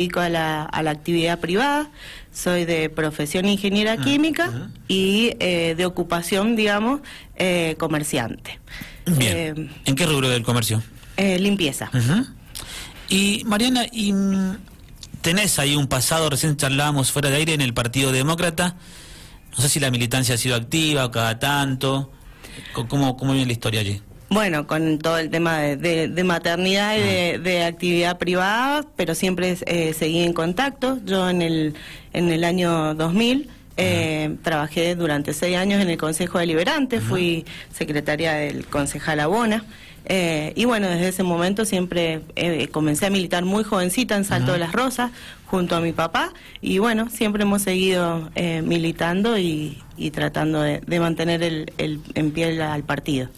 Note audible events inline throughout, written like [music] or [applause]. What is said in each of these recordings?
dedico a la, a la actividad privada, soy de profesión ingeniera Ah, química ah. y eh, de ocupación, digamos, eh, comerciante. Bien. Eh, ¿En qué rubro del comercio? eh, limpieza. Y Mariana, y, mm, tenés ahí un pasado, recién charlábamos fuera de aire en el Partido Demócrata. No sé si la militancia ha sido activa o cada tanto. ¿Cómo, cómo viene la historia allí? Bueno, con todo el tema de, de- de maternidad y de, de actividad privada, pero siempre eh, seguí en contacto. Yo en el, en el año 2000 eh, trabajé durante seis años en el Consejo Deliberante, fui secretaria del concejal Abona. eh, y bueno, desde ese momento siempre eh, comencé a militar muy jovencita en Salto de las Rosas, junto a mi papá. Y bueno, siempre hemos seguido eh, militando y, y tratando de, de mantener el, el- en pie al partido.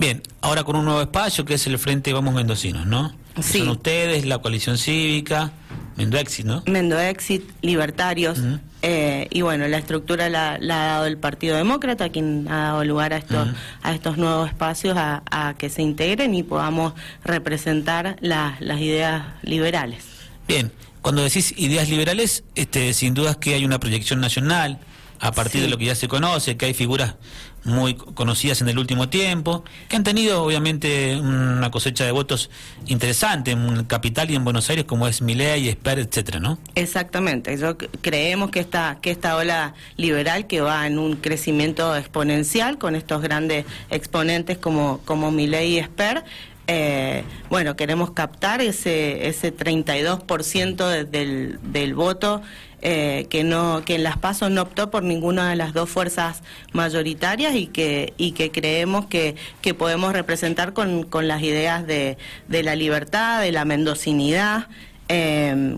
Bien, ahora con un nuevo espacio que es el Frente Vamos Mendocinos, ¿no? Sí. Son ustedes, la coalición cívica, Mendoexit, ¿no? Mendoexit, Libertarios, eh, y bueno, la estructura la, la ha dado el Partido Demócrata, quien ha dado lugar a estos, a estos nuevos espacios a, a que se integren y podamos representar la- las ideas liberales. Bien, cuando decís ideas liberales, este, sin dudas que hay una proyección nacional a partir Sí. de lo que ya se conoce, que hay figuras muy co- conocidas en el último tiempo, que han tenido obviamente una cosecha de votos interesante en Capital y en Buenos Aires, como es Milei, Esper, etcétera, ¿no? Exactamente, yo creemos que esta, que esta ola liberal que va en un crecimiento exponencial con estos grandes exponentes como, como Milei y Esper, eh, bueno, queremos captar ese, ese 32% de- del, del voto eh, que no que en las pasos no optó por ninguna de las dos fuerzas mayoritarias y que y que creemos que, que podemos representar con, con las ideas de, de la libertad, de la mendocinidad. eh,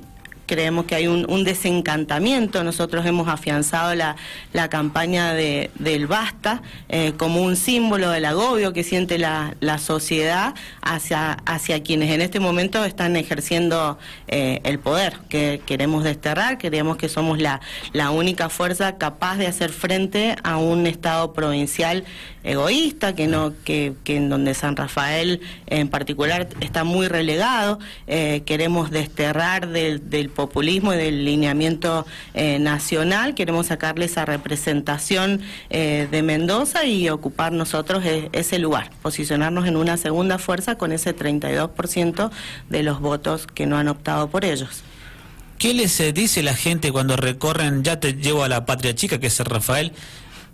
creemos que hay un, desencantamiento. Nosotros hemos afianzado la, la campaña de, del basta eh, como un símbolo del agobio que siente la, la sociedad hacia, hacia quienes en este momento están ejerciendo eh, el poder, que queremos desterrar, creemos que somos la, la única fuerza capaz de hacer frente a un Estado provincial egoísta, que no, que, que en donde San Rafael en particular está muy relegado. Eh, queremos desterrar del, del populismo y del lineamiento eh, nacional, queremos sacarle esa representación eh, de Mendoza y ocupar nosotros e- ese lugar, posicionarnos en una segunda fuerza con ese 32% de los votos que no han optado por ellos. ¿Qué les dice la gente cuando recorren, ya te llevo a la patria chica, que es San Rafael,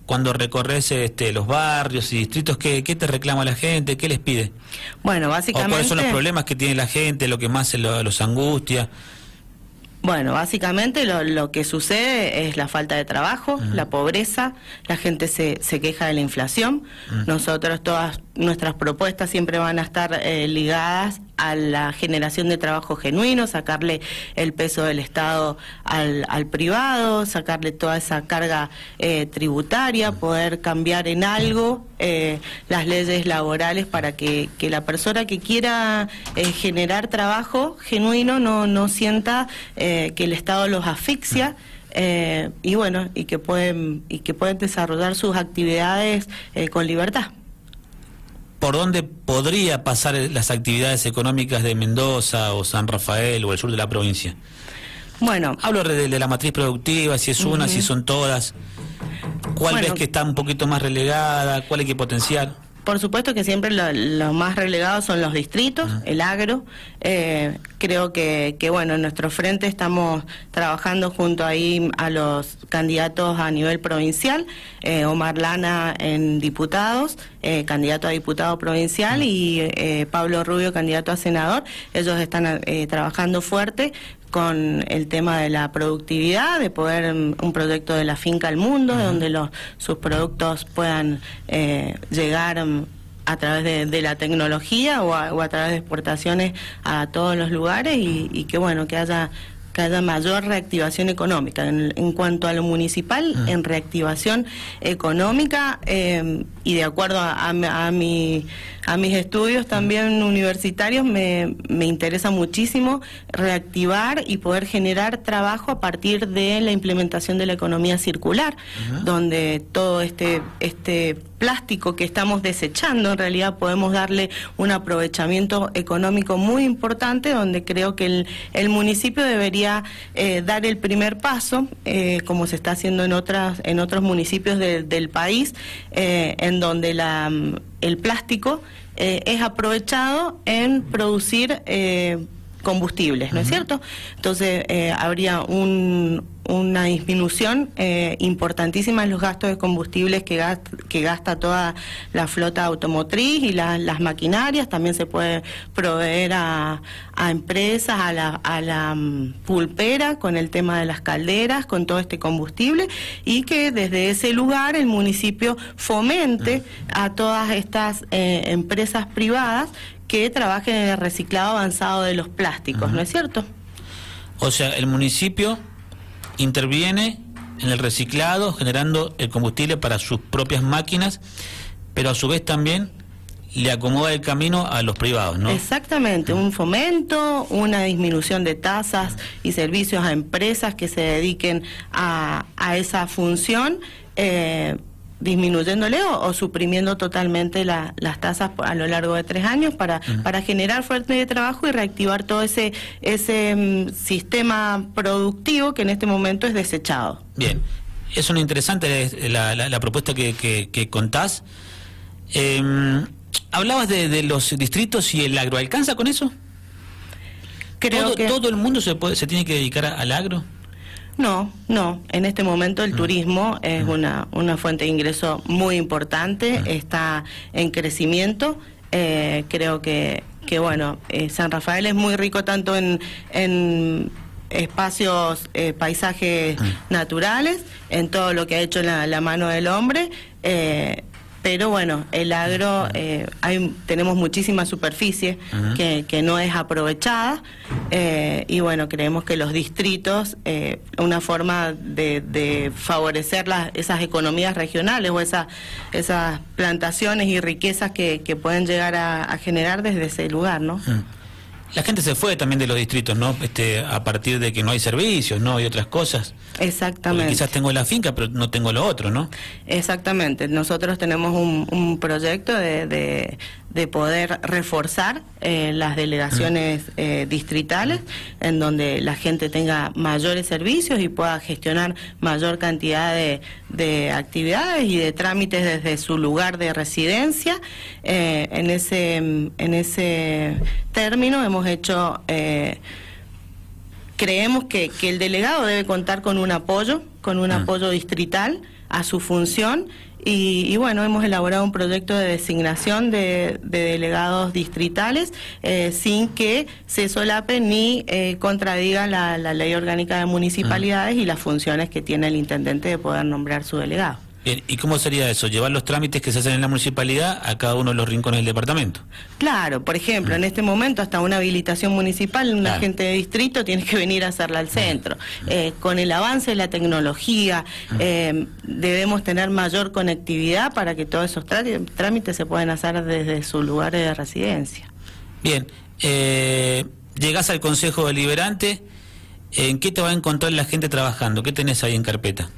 cuando recorres este, los barrios y distritos, ¿qué, qué te reclama la gente? ¿Qué les pide? Bueno, ¿O básicamente... cuáles son los problemas que tiene la gente, lo que más se lo- los angustia? Bueno, básicamente lo, lo que sucede es la falta de trabajo, la pobreza, la gente se, se queja de la inflación. Nosotros todas nuestras propuestas siempre van a estar eh, ligadas a la generación de trabajo genuino, sacarle el peso del Estado al, al privado, sacarle toda esa carga eh, tributaria, poder cambiar en algo eh, las leyes laborales para que, que la persona que quiera eh, generar trabajo genuino no, no sienta eh, que el Estado los asfixia. eh, y bueno y que pueden y que pueden desarrollar sus actividades eh, con libertad ¿Por dónde podría pasar las actividades económicas de Mendoza o San Rafael o el sur de la provincia? bueno Hablo de, de la matriz productiva, si es una, si son todas. ¿Cuál Bueno. ves que está un poquito más relegada? ¿Cuál hay que potenciar? Por supuesto que siempre lo, lo más relegados son los distritos, el agro. Eh, creo que, que, bueno, en nuestro frente estamos trabajando junto ahí a los candidatos a nivel provincial, eh, Omar Lana en diputados, eh, candidato a diputado provincial, y eh, Pablo Rubio, candidato a senador. Ellos están trabajando fuerte con el tema de la productividad, de poder mm, un proyecto de la finca al mundo, donde los, sus productos puedan eh, llegar mm, a través de, de la tecnología o a, o a través de exportaciones a todos los lugares y, y que bueno que haya que haya mayor reactivación económica. En, en cuanto a lo municipal, en reactivación económica eh, y de acuerdo a, a a mi, a mis estudios también universitarios me, me interesa muchísimo reactivar y poder generar trabajo a partir de la implementación de la economía circular, donde todo este, este plástico que estamos desechando, en realidad podemos darle un aprovechamiento económico muy importante, donde creo que el, el municipio debería eh, dar el primer paso, eh, como se está haciendo en otras en otros municipios del país, eh, en donde la, el plástico es aprovechado en producir combustibles, ¿no es cierto? Entonces eh, habría una disminución eh, importantísima en los gastos de combustibles que gasta, que gasta toda la flota automotriz y las maquinarias. También se puede proveer a, empresas, a la, a la mm, pulpera con el tema de las calderas, con todo este combustible y que desde ese lugar el municipio fomente a todas estas eh, empresas privadas que trabajen en el reciclado avanzado de los plásticos, ¿no es cierto? O sea, el municipio interviene en el reciclado, generando el combustible para sus propias máquinas, pero a su vez también le acomoda el camino a los privados, ¿no? Exactamente, un fomento, una disminución de tasas y servicios a empresas que se dediquen a, a esa función. Eh, disminuyéndole o, suprimiendo totalmente las tasas a lo largo de tres años para, para generar fuerte de trabajo y reactivar todo ese, ese mm, sistema productivo que en este momento es desechado. Bien, es una interesante la, la, propuesta que, que, contás. Em, hablabas de, los distritos y el agro, ¿alcanza con eso? Creo ¿Todo, que... ¿Todo el mundo se, puede, se tiene que dedicar al agro? No, no. En este momento el mm. turismo es mm. una, una fuente de ingreso muy importante, mm. está en crecimiento. Eh, creo que, que bueno, eh, San Rafael es muy rico tanto en, en espacios, eh, paisajes naturales, en todo lo que ha hecho la, la mano del hombre. Pero bueno, el agro, eh, hay, tenemos muchísima superficie que, que, no es aprovechada eh, y bueno, creemos que los distritos, eh, una forma de, de favorecer las, esas economías regionales o esas, esas plantaciones y riquezas que, que pueden llegar a, a, generar desde ese lugar, ¿no? La gente se fue también de los distritos, ¿no? Este, a partir de que no hay servicios, ¿no? Y otras cosas. Exactamente. quizás tengo la finca, pero no tengo lo otro, ¿no? Exactamente. Nosotros tenemos un, un proyecto de, de, de poder reforzar eh, las delegaciones eh, distritales, en donde la gente tenga mayores servicios y pueda gestionar mayor cantidad de, de actividades y de trámites desde su lugar de residencia. Eh, en, ese, en ese término hemos hecho creemos que, que, el delegado debe contar con un apoyo, con un mm. apoyo distrital a su función y, bueno, hemos elaborado un proyecto de designación de, delegados distritales eh, sin que se solape ni eh, contradiga la, ley orgánica de municipalidades y las funciones que tiene el intendente de poder nombrar su delegado. ¿Y cómo sería eso? ¿Llevar los trámites que se hacen en la municipalidad a cada uno de los rincones del departamento? Claro, por ejemplo, en este momento hasta una habilitación municipal, un agente de distrito tiene que venir a hacerla al centro. Eh, con el avance de la tecnología eh, debemos tener mayor conectividad para que todos esos trámites se puedan hacer desde sus lugares de residencia. Bien, eh, llegás al Consejo Deliberante. ¿En qué te va a encontrar la gente trabajando? ¿Qué tenés ahí en carpeta?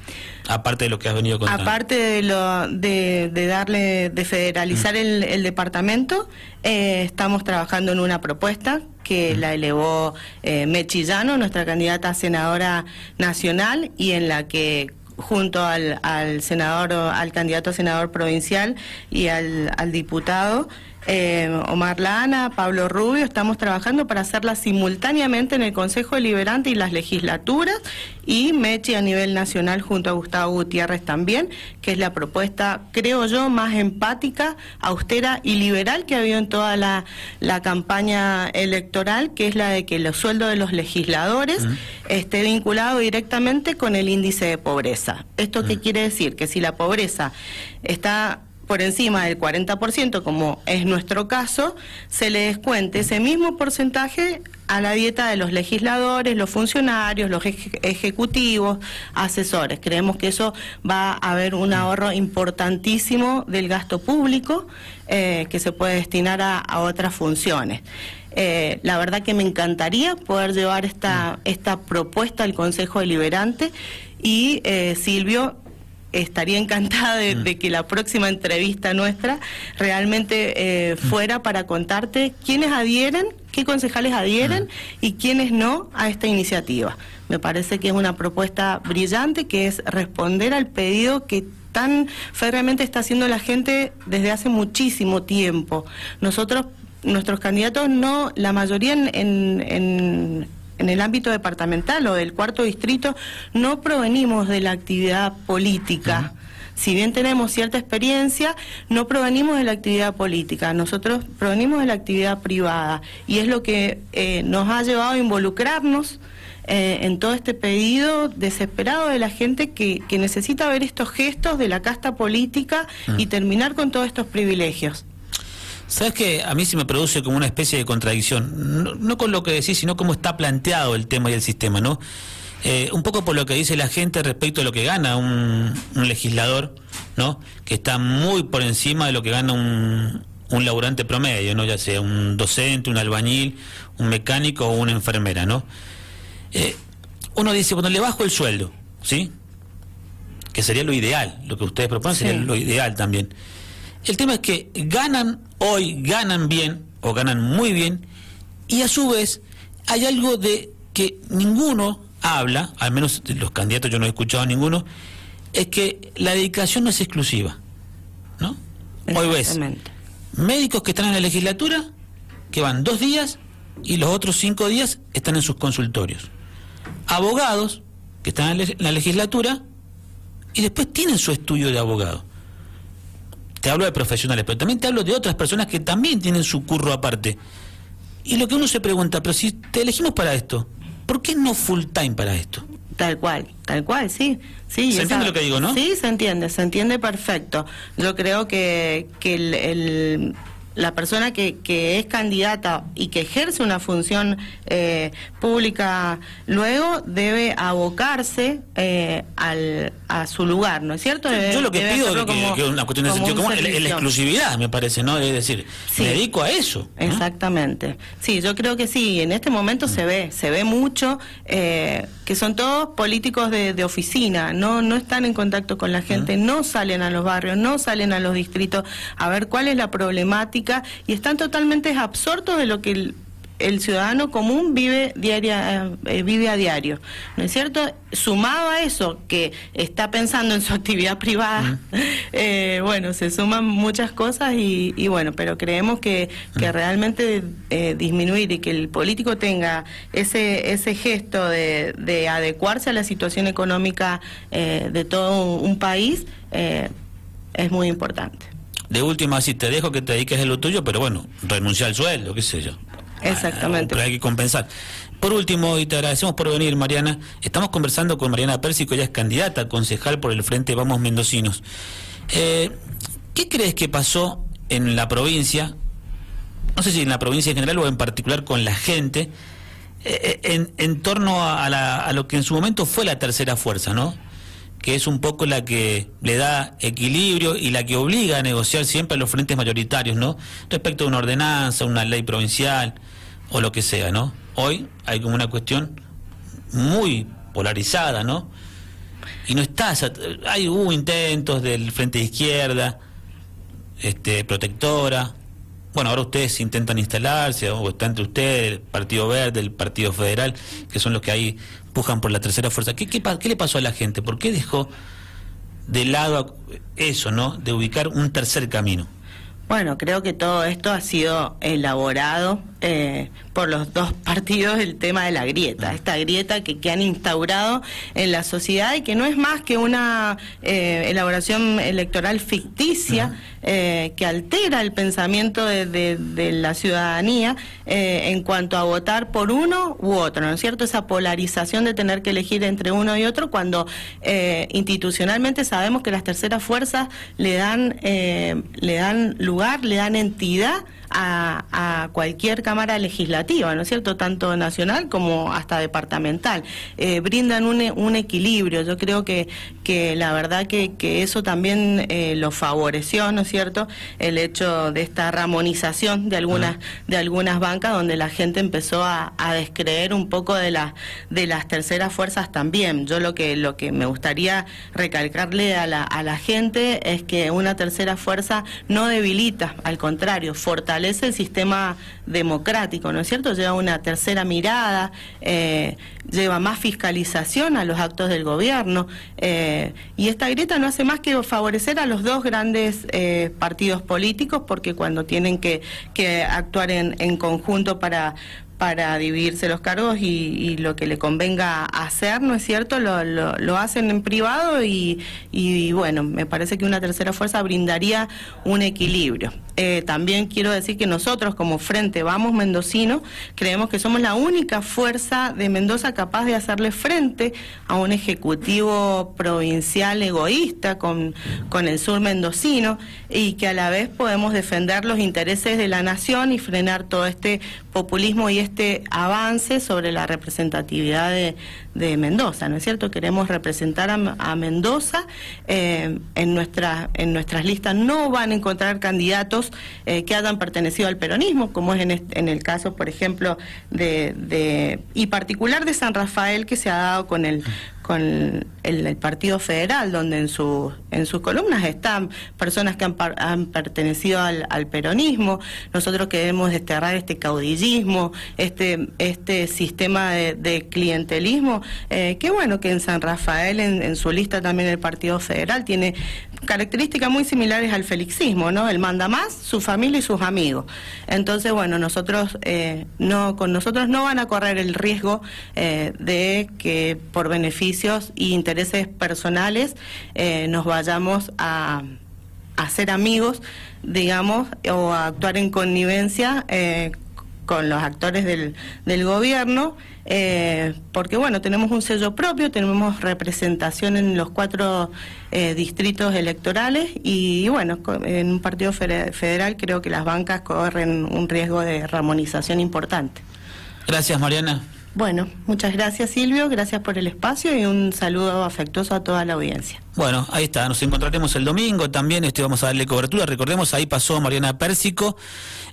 Aparte de lo que has venido contando. Aparte de, lo, de, darle, de federalizar mm. el, departamento, eh, estamos trabajando en una propuesta que mm. la elevó eh, Mechillano, nuestra candidata a senadora nacional, y en la que junto al, al senador, al candidato a senador provincial y al, al diputado, eh, Omar Lana, Pablo Rubio, estamos trabajando para hacerla simultáneamente en el Consejo Deliberante y las legislaturas y Mechi a nivel nacional junto a Gustavo Gutiérrez también, que es la propuesta, creo yo, más empática, austera y liberal que ha habido en toda la, campaña electoral, que es la de que los sueldos de los legisladores esté vinculado directamente con el índice de pobreza. ¿Esto qué quiere decir? Que si la pobreza está por encima del 40%, como es nuestro caso, se le descuente ese mismo porcentaje a la dieta de los legisladores, los funcionarios, los ejecutivos, asesores. Creemos que eso va a haber un ahorro importantísimo del gasto público eh, que se puede destinar a, otras funciones. Eh, la verdad que me encantaría poder llevar esta, esta propuesta al Consejo Deliberante y eh, Silvio estaría encantada de, de, que la próxima entrevista nuestra realmente fuera para contarte quiénes adhieren qué concejales adhieren y quiénes no a esta iniciativa. Me parece que es una propuesta brillante, que es responder al pedido que tan férreamente está haciendo la gente desde hace muchísimo tiempo. Nosotros, nuestros candidatos, no, la mayoría en, en, en el ámbito departamental o del cuarto distrito, no provenimos de la actividad política si bien tenemos cierta experiencia, no provenimos de la actividad política, nosotros provenimos de la actividad privada y es lo que eh, nos ha llevado a involucrarnos eh, en todo este pedido desesperado de la gente que, necesita ver estos gestos de la casta política y mm. terminar con todos estos privilegios. ¿Sabes que A mí se me produce como una especie de contradicción, no, no con lo que decís, sino cómo está planteado el tema y el sistema, ¿no? Eh, un poco por lo que dice la gente respecto a lo que gana un, legislador, ¿no? Que está muy por encima de lo que gana un, un laburante promedio, ¿no? Ya sea un docente, un albañil, un mecánico o una enfermera, ¿no? Eh, uno dice, bueno, le bajo el sueldo, ¿sí? Que sería lo ideal, lo que ustedes proponen sería lo ideal también. El tema es que ganan hoy, ganan bien, o ganan muy bien, y a su vez hay algo de que ninguno habla, al menos de los candidatos yo no he escuchado a ninguno, es que la dedicación no es exclusiva. ¿No? Hoy ves médicos que están en la legislatura, que van dos días y los otros cinco días están en sus consultorios. Abogados que están en la legislatura y después tienen su estudio de abogado. Te hablo de profesionales, pero también te hablo de otras personas que también tienen su curro aparte. Y lo que uno se pregunta, pero si te elegimos para esto, ¿Por qué no full time para esto? Tal cual, tal cual, sí. sí ¿Se entiende lo que digo, no? Sí, se entiende, se entiende perfecto. Yo creo que, que el la persona que, que, es candidata y que ejerce una función eh, pública luego debe abocarse eh, al, a su lugar, ¿no es cierto? Yo lo que pido es que, una cuestión de sentido común, la, exclusividad, me parece, ¿no? Es decir, me dedico a eso. Exactamente. Sí, yo creo que sí, en este momento se ve, se ve mucho eh, que son todos políticos de, de, oficina, no, no están en contacto con la gente, no salen a los barrios, no salen a los distritos a ver cuál es la problemática y están totalmente absortos de lo que el, ciudadano común vive diaria eh, eh, vive a diario no es cierto sumado a eso que está pensando en su [laughs] actividad privada eh, bueno se suman muchas cosas y, bueno pero creemos que, que realmente disminuir y que el político tenga ese ese gesto de, de adecuarse a la situación económica de todo un país es muy importante de última, si te dejo que te dediques a lo tuyo, pero bueno, renuncia al sueldo, qué sé yo. Exactamente. pero hay que compensar. Por último, y te agradecemos por venir, Mariana, estamos conversando con Mariana Pérsico, ella es candidata concejal por el Frente Vamos Mendocinos. Eh, ¿Qué crees que pasó en la provincia, no sé si en la provincia en general o en particular con la gente, eh, eh, en, en, torno a, a lo que en su momento fue la tercera fuerza, ¿no? Que es un poco la que le da equilibrio y la que obliga a negociar siempre a los frentes mayoritarios, ¿no? Respecto a una ordenanza, una ley provincial o lo que sea, ¿no? Hoy hay como una cuestión muy polarizada, ¿no? Y no está, hay hubo intentos del frente de izquierda, este, protectora. Bueno, ahora ustedes intentan instalarse, o está entre ustedes, el Partido Verde, el Partido Federal, que son los que ahí pujan por la tercera fuerza. ¿Qué, qué, qué le pasó a la gente? ¿Por qué dejó de lado eso, ¿no? De ubicar un tercer camino. Bueno, creo que todo esto ha sido elaborado eh, por los dos [laughs] partidos el tema de la grieta, esta grieta que, que, han instaurado en la sociedad y que no es más que una eh, elaboración electoral ficticia eh, que altera el pensamiento de, de, la ciudadanía en cuanto a votar por uno u otro, ¿no es cierto? Esa polarización de tener que elegir entre uno y otro cuando institucionalmente sabemos que las terceras fuerzas le dan, le dan lugar le dan entidad a, cualquier cámara legislativa, ¿no es cierto? Tanto nacional como hasta departamental. Eh, brindan un, un, equilibrio. Yo creo que, que la verdad que, que eso también eh, lo favoreció, ¿no es cierto? El hecho de esta ramonización de algunas, de algunas bancas donde la gente empezó a, a descreer un poco de, la, de las terceras fuerzas también. Yo lo que, lo que me gustaría recalcarle a la, a la gente es que una tercera fuerza no debilita, al contrario, fortalece el sistema democrático, ¿no es cierto? Lleva una tercera mirada, eh, lleva más fiscalización a los actos del gobierno eh, y esta grieta no hace más que favorecer a los dos grandes eh, partidos políticos porque cuando tienen que, que actuar en, en conjunto para para dividirse los cargos y, lo que le convenga hacer, ¿no es cierto? Lo, lo, hacen en privado y, y, bueno, me parece que una tercera fuerza brindaría un equilibrio. Eh, también quiero decir que nosotros como Frente Vamos Mendocino creemos que somos la única fuerza de Mendoza capaz de hacerle frente a un ejecutivo provincial egoísta con, con el sur mendocino y que a la vez podemos defender los intereses de la nación y frenar todo este populismo y este avance sobre la representatividad de, de Mendoza, ¿no es cierto? Queremos representar a, Mendoza. Eh, en, nuestra, en nuestras listas no van a encontrar candidatos eh, que hayan pertenecido al peronismo, como es en, en el caso, por ejemplo, de, de, y particular de San Rafael, que se ha dado con el con el, Partido Federal, donde en, su, en sus columnas están personas que han, han pertenecido al, peronismo. Nosotros queremos desterrar este caudillismo, este, este sistema de, clientelismo, eh, que bueno que en San Rafael, en, en, su lista también el Partido Federal, tiene características muy similares al felixismo, ¿no? Él manda más, su familia y sus amigos. Entonces, bueno, nosotros eh, no, con nosotros no van a correr el riesgo eh, de que por beneficios e intereses personales eh, nos vayamos a, a ser amigos, digamos, o a actuar en connivencia con los actores del gobierno, eh, porque bueno, tenemos un sello propio, tenemos representación en los cuatro eh, distritos electorales y, bueno, en un partido federal creo que las bancas corren un riesgo de ramonización importante. Gracias, Mariana. Bueno, muchas gracias Silvio, gracias por el espacio y un saludo afectuoso a toda la audiencia. Bueno, ahí está, nos encontraremos el domingo también, este vamos a darle cobertura. Recordemos, ahí pasó Mariana Pérsico,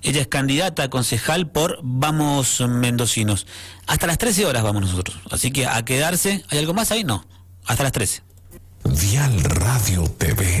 ella es candidata a concejal por Vamos Mendocinos. Hasta las 13 horas vamos nosotros, así que a quedarse, ¿hay algo más ahí? No, hasta las 13. Dial Radio TV